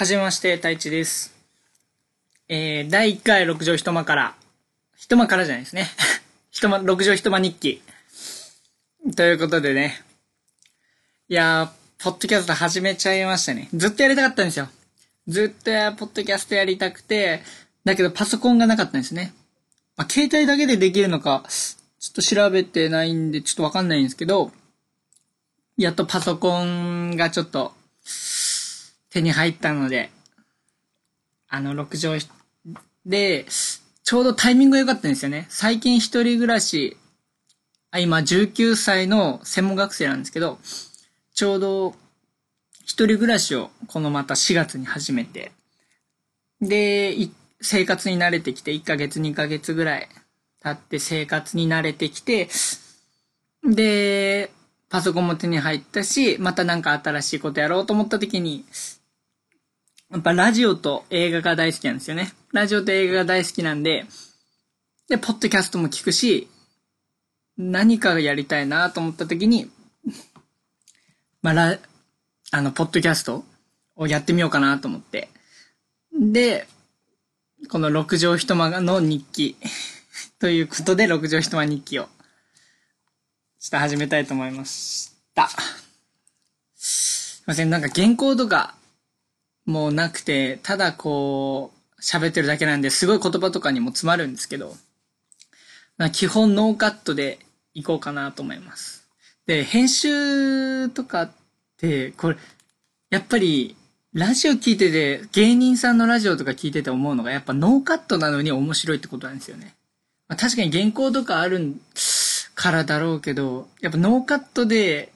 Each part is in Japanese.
はじめまして、太一です。えー、第1回六畳一間から、一間からじゃないですね。一間、六畳一間日記。ということでね。いやー、ポッドキャスト始めちゃいましたね。ずっとやりたかったんですよ。ずっと、ポッドキャストやりたくて、だけどパソコンがなかったんですね。まあ、携帯だけでできるのか、ちょっと調べてないんで、ちょっとわかんないんですけど、やっとパソコンがちょっと、手に入ったので、あの、6畳で、ちょうどタイミングが良かったんですよね。最近一人暮らし、あ、今19歳の専門学生なんですけど、ちょうど一人暮らしをこのまた4月に始めて、で、生活に慣れてきて、1ヶ月2ヶ月ぐらい経って生活に慣れてきて、で、パソコンも手に入ったし、またなんか新しいことやろうと思った時に、やっぱラジオと映画が大好きなんですよね。ラジオと映画が大好きなんで、で、ポッドキャストも聞くし、何かがやりたいなと思った時に、まあ、ラ、あの、ポッドキャストをやってみようかなと思って。で、この六畳一間の日記 ということで、六畳一間日記を、ちょっと始めたいと思いました。すいません、なんか原稿とか、もうなくて、ただこう、喋ってるだけなんで、すごい言葉とかにも詰まるんですけど、基本ノーカットでいこうかなと思います。で、編集とかって、これ、やっぱり、ラジオ聞いてて、芸人さんのラジオとか聞いてて思うのが、やっぱノーカットなのに面白いってことなんですよね。まあ、確かに原稿とかあるからだろうけど、やっぱノーカットで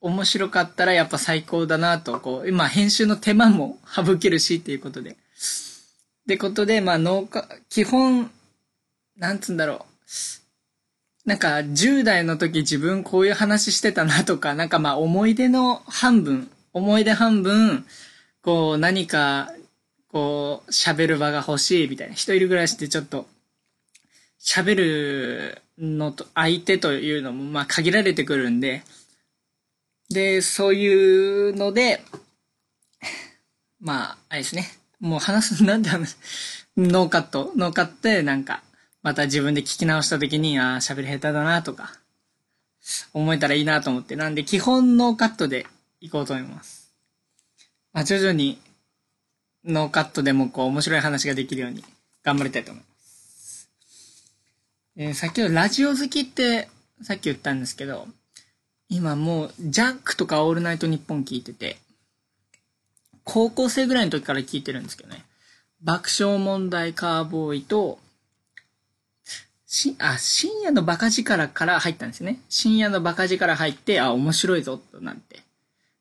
面白かったらやっぱ最高だなと、こう、今編集の手間も省けるしっていうことで。ってことで、まあノーカ、基本、なんつうんだろう。なんか10代の時自分こういう話してたなとか、なんかまあ思い出の半分、思い出半分、こう何か、こう喋る場が欲しいみたいな。一人暮らしってちょっと、喋るのと、相手というのもまあ限られてくるんで、で、そういうので、まあ、あれですね。もう話す、なんで話す、ノーカット、ノーカットでなんか、また自分で聞き直した時に、ああ、喋り下手だなとか、思えたらいいなと思って。なんで、基本ノーカットでいこうと思います。まあ、徐々に、ノーカットでもこう、面白い話ができるように頑張りたいと思います。えー、先ほどラジオ好きって、さっき言ったんですけど、今もう、ジャックとかオールナイトニッポン聞いてて、高校生ぐらいの時から聞いてるんですけどね。爆笑問題カーボーイと、し、あ、深夜のバカ力から入ったんですね。深夜のバカ力入って、あ、面白いぞ、となって。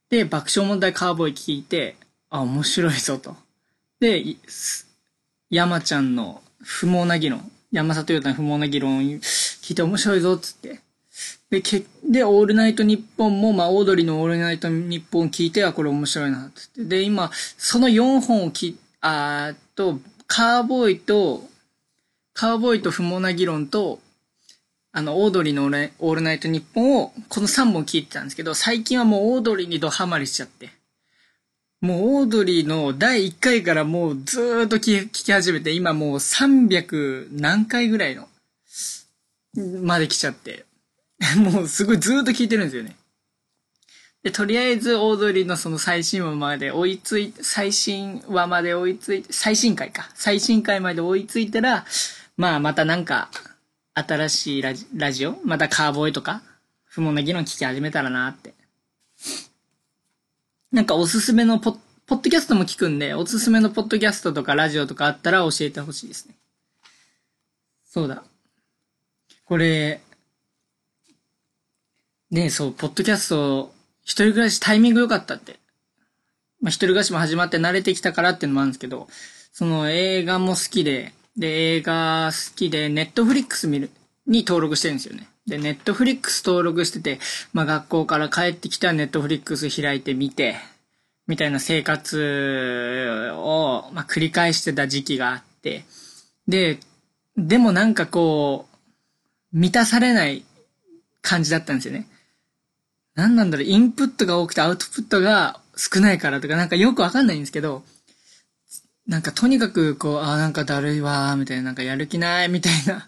で、爆笑問題カーボーイ聞いて、あ、面白いぞ、と。で、山ちゃんの不毛な議論、山里優太の不毛な議論聞いて面白いぞ、つって。で、け、で、オールナイトニッポンも、まあ、オードリーのオールナイトニッポン聞いて、あ、これ面白いな、つって。で、今、その4本をき、あと、カーボーイと、カーボーイと不毛な議論と、あの、オードリーのオールナイトニッポンを、この3本聞いてたんですけど、最近はもうオードリーにドハマりしちゃって。もうオードリーの第1回からもうずーっと聞き聞き始めて、今もう300何回ぐらいの、まで来ちゃって。もうすごいずーっと聞いてるんですよね。で、とりあえずオードリーのその最新話まで追いつい、最新話まで追いついて、最新回か。最新回まで追いついたら、まあまたなんか、新しいラジラジオ？またカーボーイとか、不毛な議論聞き始めたらなって。なんかおすすめのポッ、ポッドキャストも聞くんで、おすすめのポッドキャストとかラジオとかあったら教えてほしいですね。そうだ。これ、ねそう、ポッドキャスト、一人暮らしタイミング良かったって。まあ、一人暮らしも始まって慣れてきたからっていうのもあるんですけど、その映画も好きで、で、映画好きで、ネットフリックス見る、に登録してるんですよね。で、ネットフリックス登録してて、まあ、学校から帰ってきたらネットフリックス開いてみて、みたいな生活を、まあ、繰り返してた時期があって、で、でもなんかこう、満たされない感じだったんですよね。何なんだろう、インプットが多くてアウトプットが少ないからとか、なんかよくわかんないんですけど、なんかとにかくこう、ああ、なんかだるいわー、みたいな、なんかやる気ない、みたいな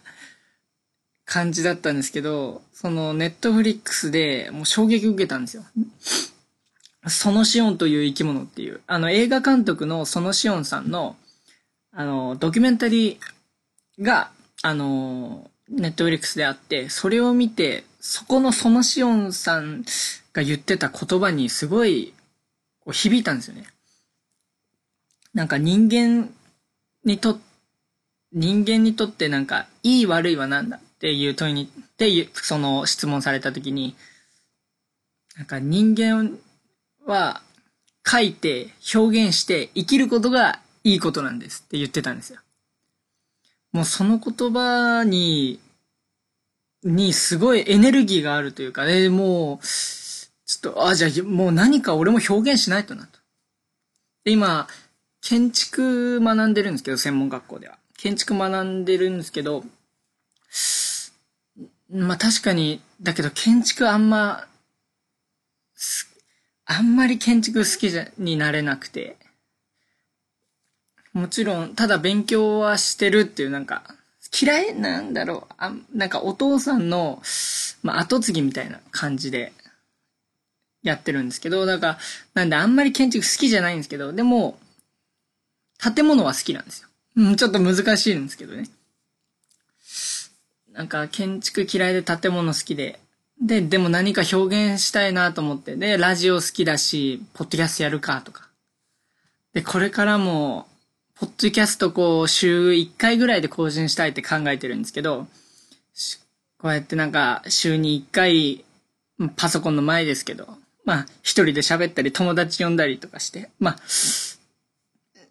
感じだったんですけど、そのネットフリックスでもう衝撃を受けたんですよ。園子温という生きものっていう、あの映画監督のソノシオンさんの、あの、ドキュメンタリーが、あの、ネットフリックスであって、それを見て、そこのソノシオンさんが言ってた言葉にすごい響いたんですよね。なんか人間にと、人間にとってなんか、いい悪いは何だっていう問いに、っていう、その質問されたときに、なんか人間は書いて表現して生きることがいいことなんですって言ってたんですよ。もうその言葉に、にすごいエネルギーがあるというか、ね、もう、ちょっと、あ、じゃあもう何か俺も表現しないとなと。で、今、建築学んでるんですけど、専門学校では。建築学んでるんですけど、まあ確かに、だけど建築あんま、あんまり建築好きじゃになれなくて、もちろん、ただ勉強はしてるっていうなんか、嫌いなんだろう。あなんかお父さんの、まあ後継ぎみたいな感じでやってるんですけど、だから、なんであんまり建築好きじゃないんですけど、でも、建物は好きなんですよ。うん、ちょっと難しいんですけどね。なんか建築嫌いで建物好きで、で、でも何か表現したいなと思って、で、ラジオ好きだし、ポッドキャストやるかとか。で、これからも、ポッドキャストこう、週1回ぐらいで更新したいって考えてるんですけど、こうやってなんか、週に1回、パソコンの前ですけど、まあ、一人で喋ったり、友達呼んだりとかして、まあ、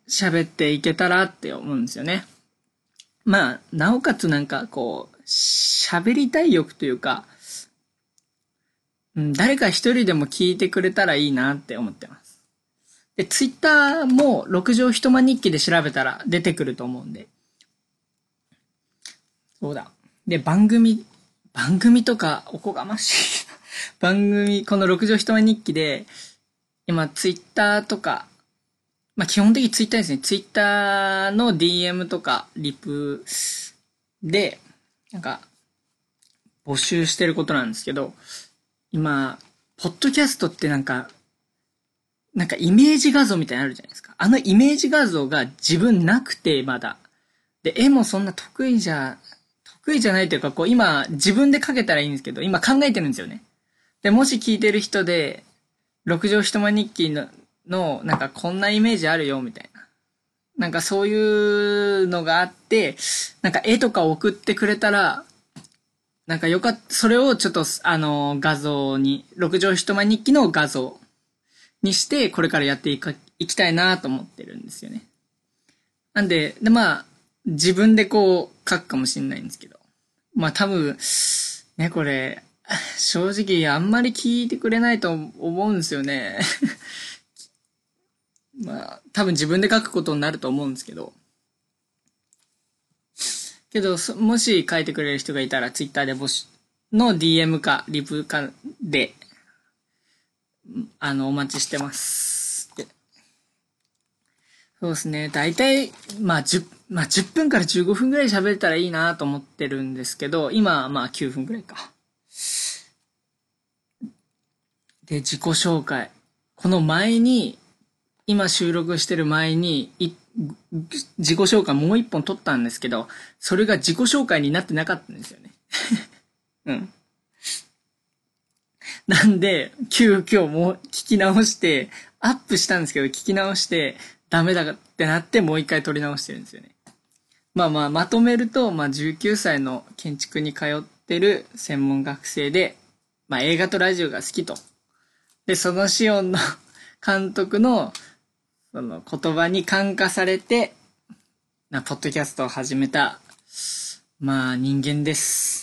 喋っていけたらって思うんですよね。まあ、なおかつなんかこう、喋りたい欲というか、誰か一人でも聞いてくれたらいいなって思ってます。で、ツイッターも六畳一間日記で調べたら出てくると思うんで。そうだ。で、番組、番組とかおこがましい。番組、この六畳一間日記で、今ツイッターとかまあ、基本的にツイッターですね。ツイッターの DM とかリプで、なんか、募集してることなんですけど、今、ポッドキャストってなんか、なんかイメージ画像みたいなのあるじゃないですか。あのイメージ画像が自分なくて、まだ。で、絵もそんな得意じゃ、得意じゃないというか、こう今自分で描けたらいいんですけど、今考えてるんですよね。で、もし聞いてる人で、六畳一間日記のの、なんかこんなイメージあるよ、みたいな。なんかそういうのがあって、なんか絵とか送ってくれたら、なんかよかった、それをちょっと、あの、画像に、六畳一間日記の画像にして、これからやっていか、いきたいなと思ってるんですよね。なんで、で、まあ、自分でこう書くかもしれないんですけど。まあ多分、ね、これ、正直あんまり聞いてくれないと思うんですよね。まあ、多分自分で書くことになると思うんですけど。けど、もし書いてくれる人がいたら、ツイッターで募集の DM か、リプかで、あの、お待ちしてます。そうですね。大体、まあ10、まあ10分から15分ぐらい喋れたらいいなと思ってるんですけど、今、まあ9分ぐらいか。で、自己紹介。この前に、今収録してる前に、自己紹介もう一本撮ったんですけど、それが自己紹介になってなかったんですよね。うん。なんで、急遽もう聞き直して、アップしたんですけど、聞き直して、ダメだってなってもう一回撮り直してるんですよね。まあまあ、まとめると、まあ19歳の建築に通ってる専門学生で、まあ映画とラジオが好きと。で、そのシオンの 監督のその言葉に感化されて、な、ポッドキャストを始めた、まあ人間です。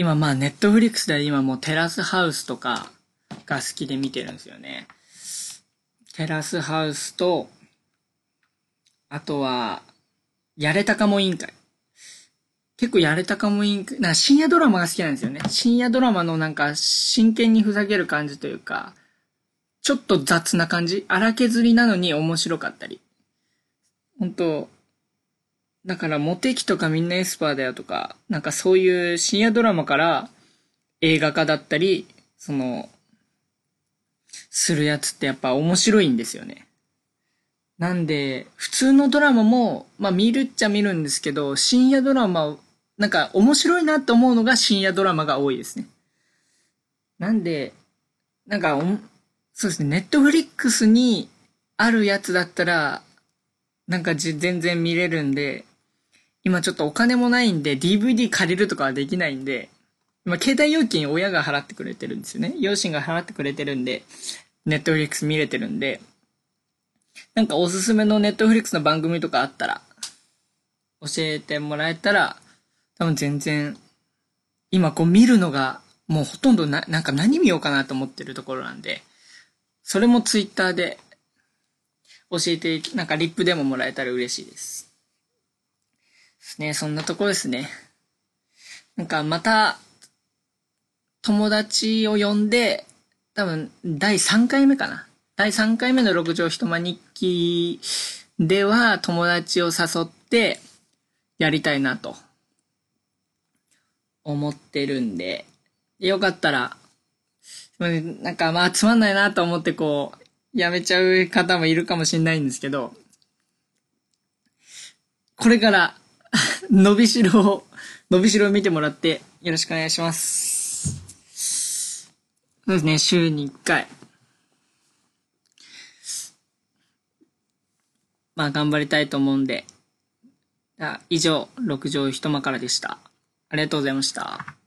今まあネットフリックスで今もうテラスハウスとかが好きで見てるんですよね。テラスハウスと、あとは、やれたかも委員会。結構やれたかも委員会、な深夜ドラマが好きなんですよね。深夜ドラマのなんか真剣にふざける感じというか、ちょっと雑な感じ荒削りなのに面白かったり本当だから、モテキとかみんなエスパーだよとか、なんかそういう深夜ドラマから映画化だったり、その、するやつってやっぱ面白いんですよね。なんで、普通のドラマも、まあ見るっちゃ見るんですけど、深夜ドラマ、なんか面白いなって思うのが深夜ドラマが多いですね。なんで、なんかそうですね、ネットフリックスにあるやつだったら、なんか全然見れるんで、今ちょっとお金もないんで DVD 借りるとかはできないんで、今携帯料金親が払ってくれてるんですよね。両親が払ってくれてるんで、ネットフリックス見れてるんで、なんかおすすめのネットフリックスの番組とかあったら、教えてもらえたら、多分全然、今こう見るのが、もうほとんどな、なんか何見ようかなと思ってるところなんで、それもツイッターで教えて、なんかリップでももらえたら嬉しいです。ですね。そんなとこですね。なんかまた、友達を呼んで、多分、第3回目かな。第3回目の六畳一間日記では、友達を誘って、やりたいなと、思ってるんで、よかったら、なんかまあつまんないなと思ってこう、やめちゃう方もいるかもしれないんですけど、これから伸びしろを、伸びしろを見てもらってよろしくお願いします。そうですね、週に1回。まあ頑張りたいと思うんで。以上、六畳一間からでした。ありがとうございました。